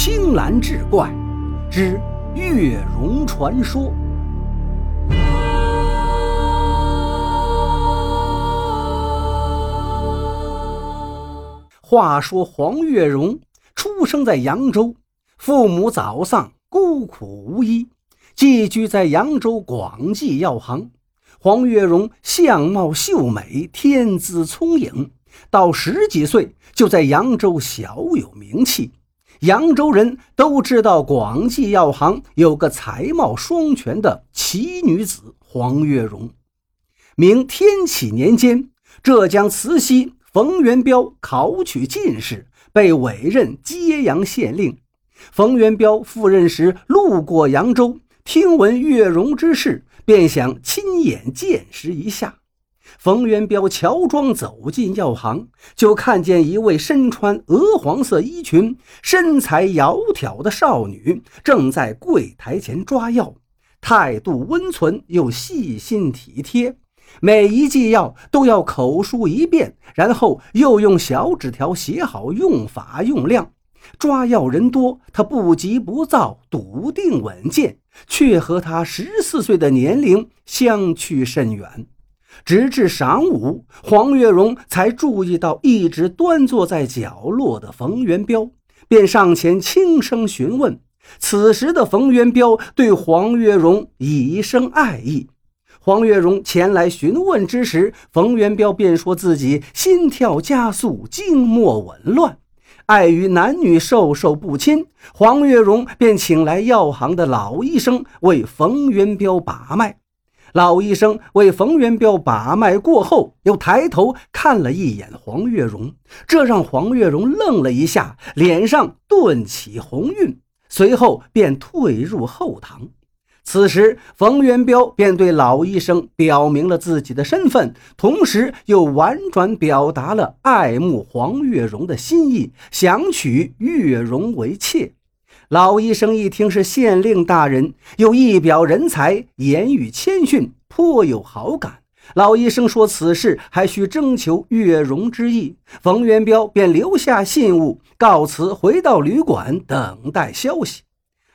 青蓝志怪之月容传说。话说黄月容出生在扬州，父母早丧，孤苦无依，寄居在扬州广济药行。黄月容相貌秀美，天资聪颖，到十几岁就在扬州小有名气。扬州人都知道广济药行有个才貌双全的奇女子黄月容。明天启年间，浙江慈溪冯元彪考取进士，被委任揭阳县令。冯元彪赴任时路过扬州，听闻月容之事。便想亲眼见识一下。冯元彪乔装走进药行，就看见一位身穿鹅黄色衣裙、身材窈窕的少女正在柜台前抓药，态度温存又细心体贴，每一剂药都要口述一遍，然后又用小纸条写好用法用量。抓药人多，他不急不躁，笃定稳健，却和他十四岁的年龄相去甚远。直至晌午，黄月荣才注意到一直端坐在角落的冯元彪，便上前轻声询问。此时的冯元彪对黄月荣已生爱意。黄月荣前来询问之时，冯元彪便说自己心跳加速，经脉紊乱。碍于男女授受不亲，黄月荣便请来药行的老医生为冯元彪把脉。老医生为冯元彪把脉过后，又抬头看了一眼黄月荣，这让黄月荣愣了一下，脸上顿起红晕，随后便退入后堂。此时，冯元彪便对老医生表明了自己的身份，同时又婉转表达了爱慕黄月荣的心意，想娶月容为妾。老医生一听是县令大人，又一表人才，言语谦逊，颇有好感。老医生说此事还需征求月容之意，冯元彪便留下信物，告辞回到旅馆等待消息。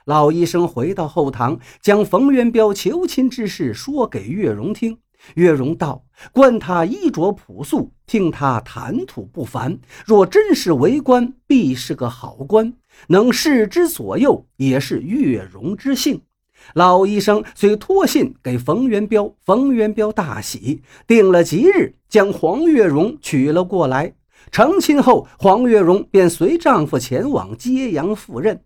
老医生回到后堂，将冯元彪求亲之事说给月容听。月容道：“观他衣着朴素，听他谈吐不凡，若真是为官，必是个好官，能世之左右，也是月容之幸。”老医生遂托信给冯元彪，冯元彪大喜，定了吉日，将黄月容娶了过来。成亲后，黄月容便随丈夫前往揭阳赴任。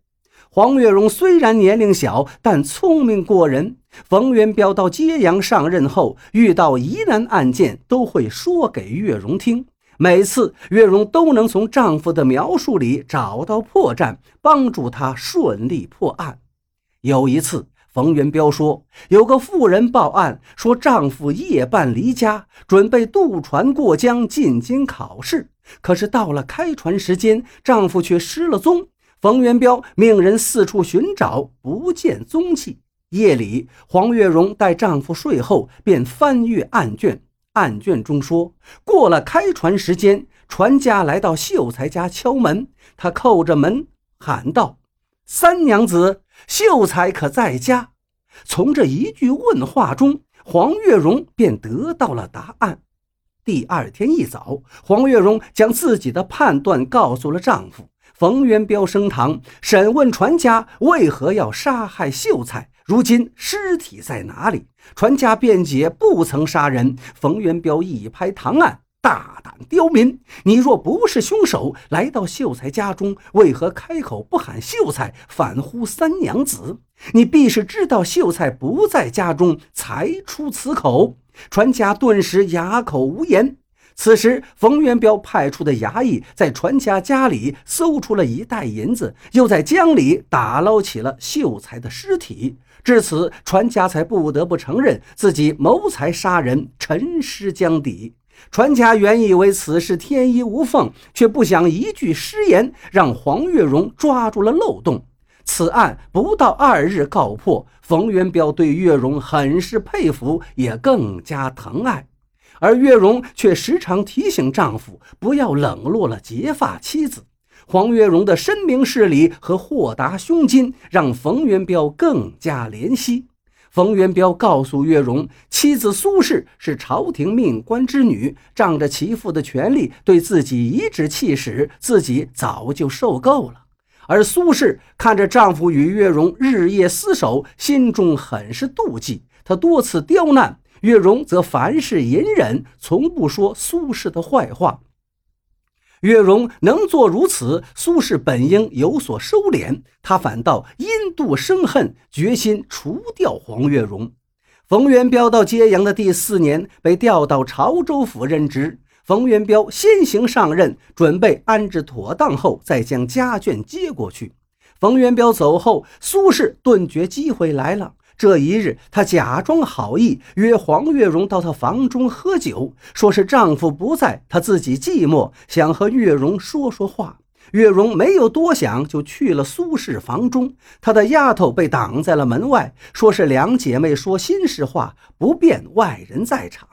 黄月荣虽然年龄小，但聪明过人。冯元彪到揭阳上任后，遇到疑难案件，都会说给月容听。每次月容都能从丈夫的描述里找到破绽，帮助他顺利破案。有一次，冯元彪说，有个妇人报案说，丈夫夜半离家，准备渡船过江进京考试，可是到了开船时间，丈夫却失了踪。冯元彪命人四处寻找，不见踪迹。夜里，黄月容待丈夫睡后，便翻阅案卷。案卷中说，过了开船时间，船家来到秀才家敲门。他叩着门喊道：“三娘子，秀才可在家？”从这一句问话中，黄月容便得到了答案。第二天一早，黄月容将自己的判断告诉了丈夫。冯元彪升堂审问船家为何要杀害秀才，如今尸体在哪里？船家辩解不曾杀人。冯元彪一拍堂案：“大胆刁民！你若不是凶手，来到秀才家中，为何开口不喊秀才，反呼三娘子？你必是知道秀才不在家中，才出此口。”船家顿时哑口无言。此时，冯元彪派出的衙役在船家家里搜出了一袋银子，又在江里打捞起了秀才的尸体。至此，船家才不得不承认自己谋财杀人，沉尸江底。船家原以为此事天衣无缝，却不想一句失言，让黄月容抓住了漏洞。此案不到二日告破，冯元彪对月容很是佩服，也更加疼爱。而月容却时常提醒丈夫不要冷落了结发妻子。黄月荣的深明事理和豁达胸襟，让冯元彪更加怜惜。冯元彪告诉月荣，妻子苏氏是朝廷命官之女，仗着其父的权力对自己颐指气使，自己早就受够了。而苏氏看着丈夫与月荣日夜厮守，心中很是妒忌，她多次刁难月容，则凡事隐忍，从不说苏轼的坏话。月容能做如此，苏轼本应有所收敛，他反倒因妒生恨，决心除掉黄月荣。冯元彪到揭阳的第四年，被调到潮州府任职。冯元彪先行上任，准备安置妥当后，再将家眷接过去。冯元彪走后，苏轼顿觉机会来了。这一日，她假装好意，约黄月荣到她房中喝酒，说是丈夫不在，她自己寂寞，想和月荣说说话。月荣没有多想，就去了苏氏房中。她的丫头被挡在了门外，说是两姐妹说心事话，不便外人在场。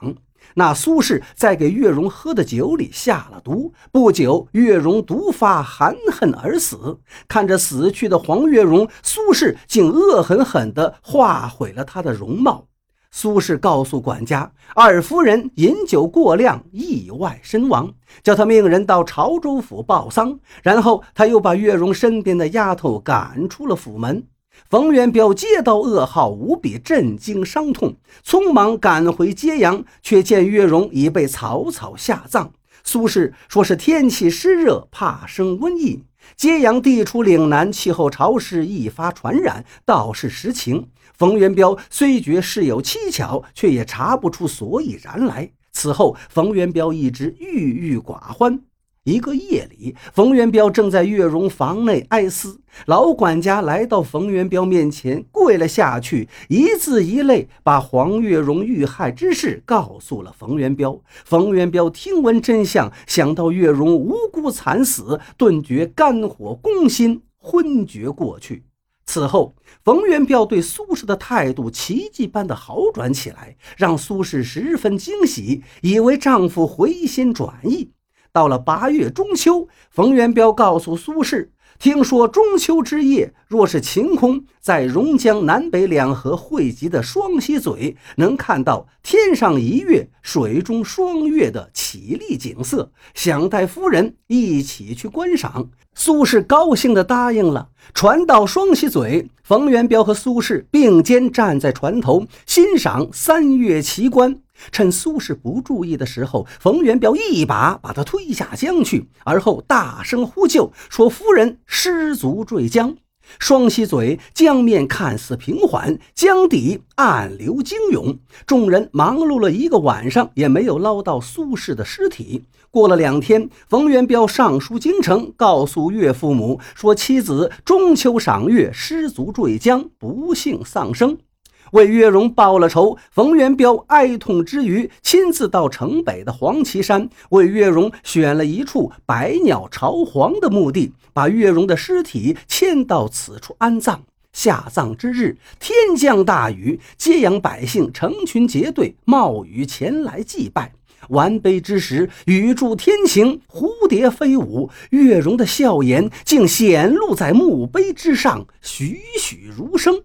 那苏轼在给月容喝的酒里下了毒，不久月容毒发，含恨而死。看着死去的黄月容，苏轼竟恶狠狠地化毁了她的容貌。苏轼告诉管家，二夫人饮酒过量，意外身亡，叫他命人到潮州府报丧。然后他又把月容身边的丫头赶出了府门。冯元彪接到噩耗，无比震惊伤痛，匆忙赶回揭阳，却见月容已被草草下葬。苏轼说是天气湿热，怕生瘟疫。揭阳地处岭南，气候潮湿，易发传染，倒是实情。冯元彪虽觉事有蹊跷，却也查不出所以然来。此后，冯元彪一直郁郁寡欢。一个夜里，冯元彪正在月荣房内哀思，老管家来到冯元彪面前，跪了下去，一字一泪把黄月荣遇害之事告诉了冯元彪。冯元彪听闻真相，想到月荣无辜惨死，顿觉肝火攻心，昏厥过去。此后，冯元彪对苏轼的态度奇迹般的好转起来，让苏轼十分惊喜，以为丈夫回心转意。到了八月中秋，冯元彪告诉苏轼：“听说中秋之夜，若是晴空，在榕江南北两河汇集的双溪嘴，能看到天上一月，水中双月的绮丽景色，想带夫人一起去观赏。”苏轼高兴地答应了。船到双溪嘴，冯元彪和苏轼并肩站在船头，欣赏三月奇观。趁苏轼不注意的时候，冯元彪一把把他推下江去，而后大声呼救，说：“夫人失足坠江。”双溪嘴江面看似平缓，江底暗流惊涌。众人忙碌了一个晚上，也没有捞到苏轼的尸体。过了两天，冯元彪上书京城，告诉岳父母说，妻子中秋赏月失足坠江，不幸丧生。为月荣报了仇，冯元彪哀痛之余，亲自到城北的黄岐山，为月荣选了一处百鸟朝皇的墓地，把月荣的尸体迁到此处安葬。下葬之日，天降大雨，揭阳百姓成群结队，冒雨前来祭拜。完碑之时，雨助天晴，蝴蝶飞舞，月荣的笑颜竟显露在墓碑之上，栩栩如生。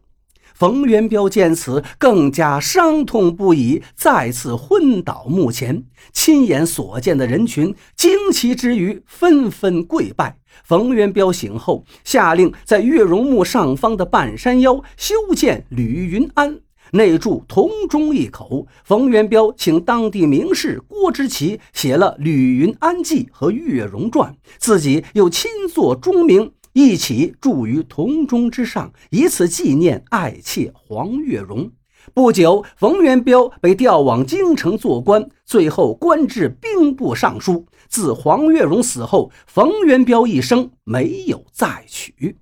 冯元彪见此，更加伤痛不已，再次昏倒墓前。亲眼所见的人群惊奇之余，纷纷跪拜。冯元彪醒后，下令在月容墓上方的半山腰修建吕云庵，内筑铜钟一口。冯元彪请当地名士郭之奇写了《吕云庵记》和《月容传》，自己又亲作钟铭。一起铸于铜钟之上，以此纪念爱妾黄月荣。不久，冯元彪被调往京城做官，最后官至兵部尚书。自黄月荣死后，冯元彪一生没有再娶。